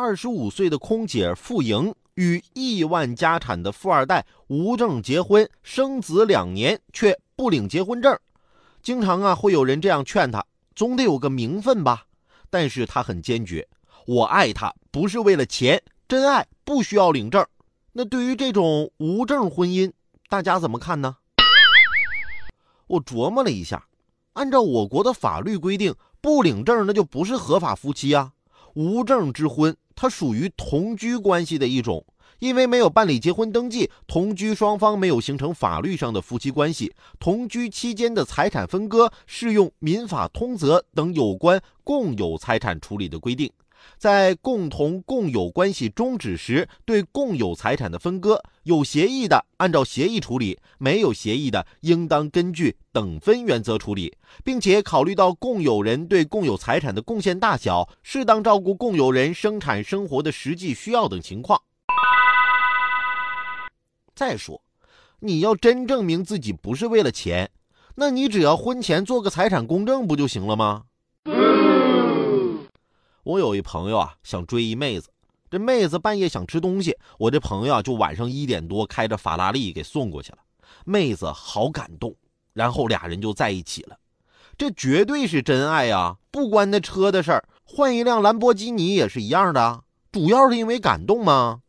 二十五岁的空姐傅莹与亿万家产的富二代吴正结婚，生子两年却不领结婚证。经常啊，会有人这样劝他，总得有个名分吧。但是他很坚决，我爱他不是为了钱，真爱不需要领证。那对于这种无证婚姻，大家怎么看呢？我琢磨了一下，按照我国的法律规定，不领证那就不是合法夫妻啊。无证之婚，它属于同居关系的一种，因为没有办理结婚登记，同居双方没有形成法律上的夫妻关系。同居期间的财产分割适用民法通则等有关共有财产处理的规定。在共同共有关系终止时，对共有财产的分割，有协议的按照协议处理，没有协议的应当根据等分原则处理，并且考虑到共有人对共有财产的贡献大小，适当照顾共有人生产生活的实际需要等情况。再说，你要真证明自己不是为了钱，那你只要婚前做个财产公证不就行了吗？我有一朋友啊，想追一妹子，这妹子半夜想吃东西，我这朋友就晚上一点多开着法拉利给送过去了。妹子好感动，然后俩人就在一起了。这绝对是真爱呀！不关那车的事儿，换一辆兰博基尼也是一样的。主要是因为感动吗？